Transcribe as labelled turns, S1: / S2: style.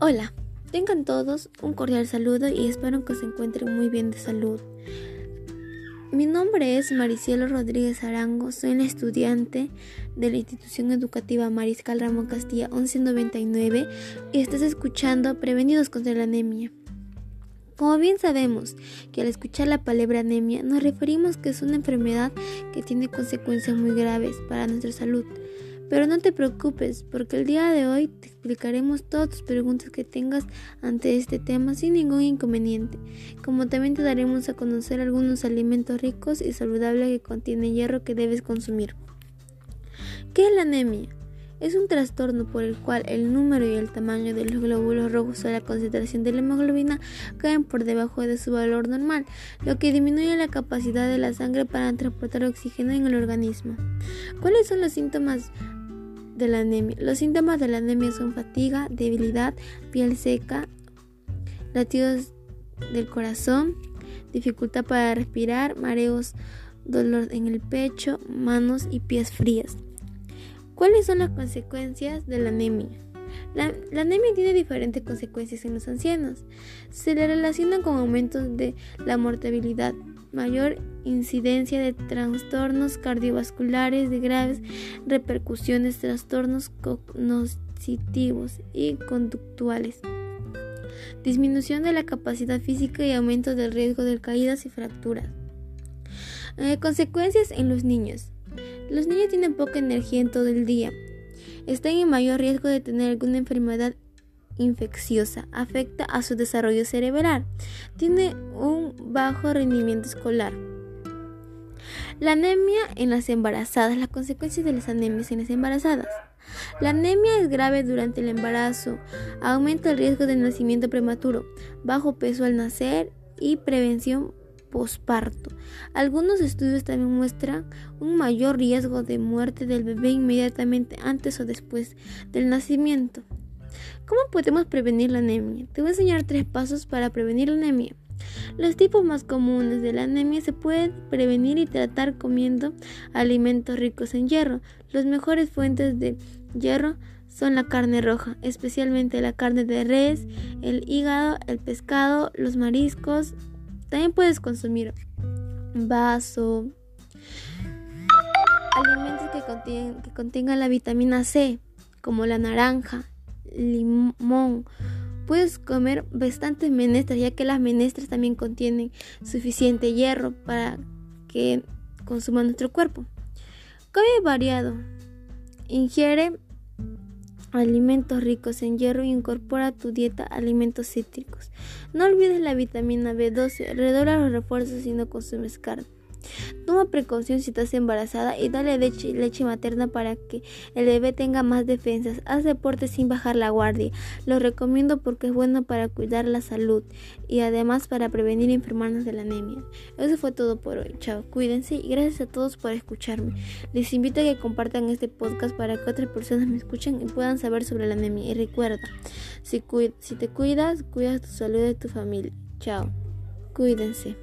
S1: Hola, tengan todos un cordial saludo y espero que se encuentren muy bien de salud. Mi nombre es Maricielo Rodríguez Arango, soy una estudiante de la institución educativa Mariscal Ramón Castilla 1199 y estás escuchando Prevenidos contra la anemia. Como bien sabemos que al escuchar la palabra anemia nos referimos que es una enfermedad que tiene consecuencias muy graves para nuestra salud pero no te preocupes, porque el día de hoy te explicaremos todas tus preguntas que tengas ante este tema sin ningún inconveniente, como también te daremos a conocer algunos alimentos ricos y saludables que contienen hierro que debes consumir. ¿Qué es la anemia? Es un trastorno por el cual el número y el tamaño de los glóbulos rojos o la concentración de la hemoglobina caen por debajo de su valor normal, lo que disminuye la capacidad de la sangre para transportar oxígeno en el organismo. ¿Cuáles son los síntomas de la anemia. Los síntomas de la anemia son fatiga, debilidad, piel seca, latidos del corazón, dificultad para respirar, mareos, dolor en el pecho, manos y pies frías. ¿Cuáles son las consecuencias de la anemia? La, la, anemia tiene diferentes consecuencias en los ancianos. Se le relaciona con aumentos de la mortalidad, mayor incidencia de trastornos cardiovasculares de graves repercusiones, trastornos cognitivos y conductuales, disminución de la capacidad física y aumento del riesgo de caídas y fracturas. Eh, consecuencias en los niños. Los niños tienen poca energía en todo el día. Están en mayor riesgo de tener alguna enfermedad infecciosa, afecta a su desarrollo cerebral, tiene un bajo rendimiento escolar. La anemia en las embarazadas, las consecuencias de las anemias en las embarazadas. La anemia es grave durante el embarazo, aumenta el riesgo de nacimiento prematuro, bajo peso al nacer y prevención posparto. Algunos estudios también muestran un mayor riesgo de muerte del bebé inmediatamente antes o después del nacimiento. ¿Cómo podemos prevenir la anemia? Te voy a enseñar tres pasos para prevenir la anemia. Los tipos más comunes de la anemia se pueden prevenir y tratar comiendo alimentos ricos en hierro. Las mejores fuentes de hierro son la carne roja, especialmente la carne de res, el hígado, el pescado, los mariscos. También puedes consumir vaso, alimentos que que contengan la vitamina C, como la naranja, limón. Puedes comer bastantes menestras, ya que las menestras también contienen suficiente hierro para que consuma nuestro cuerpo. Come variado. Ingiere alimentos ricos en hierro y incorpora a tu dieta alimentos cítricos. No olvides la vitamina B12. Redobla los refuerzos si no consumes carne. Toma precaución si estás embarazada y dale leche, leche, materna para que el bebé tenga más defensas. Haz deporte sin bajar la guardia. Lo recomiendo porque es bueno para cuidar la salud y además para prevenir enfermarnos de la anemia. Eso fue todo por hoy. Chao, cuídense y gracias a todos por escucharme. Les invito a que compartan este podcast para que otras personas me escuchen y puedan saber sobre la anemia. Y recuerda, si, si te cuidas, cuidas tu salud y tu familia. Chao, cuídense.